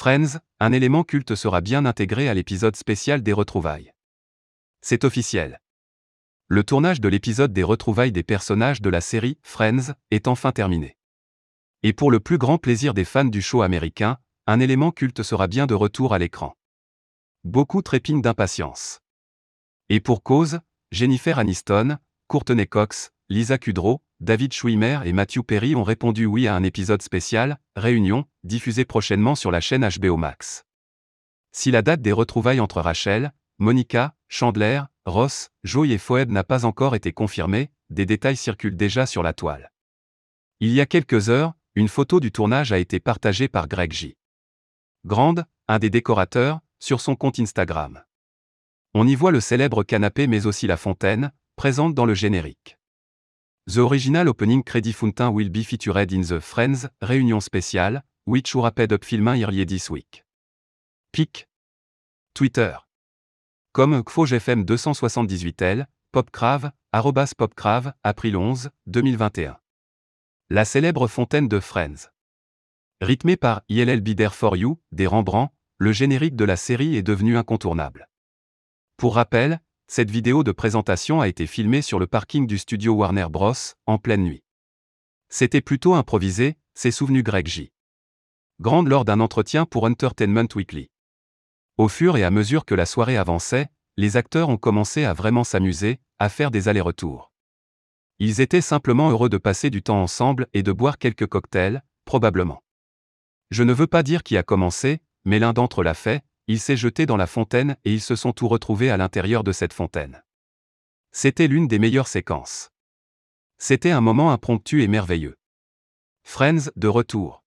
Friends, un élément culte sera bien intégré à l'épisode spécial des retrouvailles. C'est officiel. Le tournage de l'épisode des retrouvailles des personnages de la série Friends est enfin terminé. Et pour le plus grand plaisir des fans du show américain, un élément culte sera bien de retour à l'écran. Beaucoup trépignent d'impatience. Et pour cause, Jennifer Aniston, Courtney Cox, Lisa Kudrow, David Schwimmer et Matthew Perry ont répondu oui à un épisode spécial, Réunion, diffusé prochainement sur la chaîne HBO Max. Si la date des retrouvailles entre Rachel, Monica, Chandler, Ross, Joey et Phoebe n'a pas encore été confirmée, des détails circulent déjà sur la toile. Il y a quelques heures, une photo du tournage a été partagée par Greg J. Grande, un des décorateurs, sur son compte Instagram. On y voit le célèbre canapé mais aussi la fontaine, présente dans le générique. The original opening credit fountain will be featured in the Friends réunion spéciale, which wrapped up filming earlier this week? Pic. Twitter. Comme KFOGFM 278L, Popcrave, arrobas Popcrave, April 11, 2021. La célèbre fontaine de Friends. Rythmé par ILL Be For You, des Rembrandt, le générique de la série est devenu incontournable. Pour rappel, cette vidéo de présentation a été filmée sur le parking du studio Warner Bros. en pleine nuit. C'était plutôt improvisé, s'est souvenu Greg J. Grande lors d'un entretien pour Entertainment Weekly. Au fur et à mesure que la soirée avançait, les acteurs ont commencé à vraiment s'amuser, à faire des allers-retours. Ils étaient simplement heureux de passer du temps ensemble et de boire quelques cocktails, probablement. Je ne veux pas dire qui a commencé, mais l'un d'entre eux l'a fait, il s'est jeté dans la fontaine et ils se sont tous retrouvés à l'intérieur de cette fontaine. C'était l'une des meilleures séquences. C'était un moment impromptu et merveilleux. Friends de retour.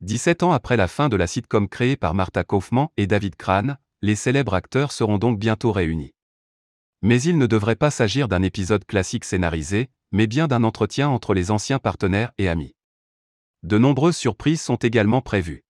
17 ans après la fin de la sitcom créée par Martha Kaufman et David Crane, les célèbres acteurs seront donc bientôt réunis. Mais il ne devrait pas s'agir d'un épisode classique scénarisé, mais bien d'un entretien entre les anciens partenaires et amis. De nombreuses surprises sont également prévues.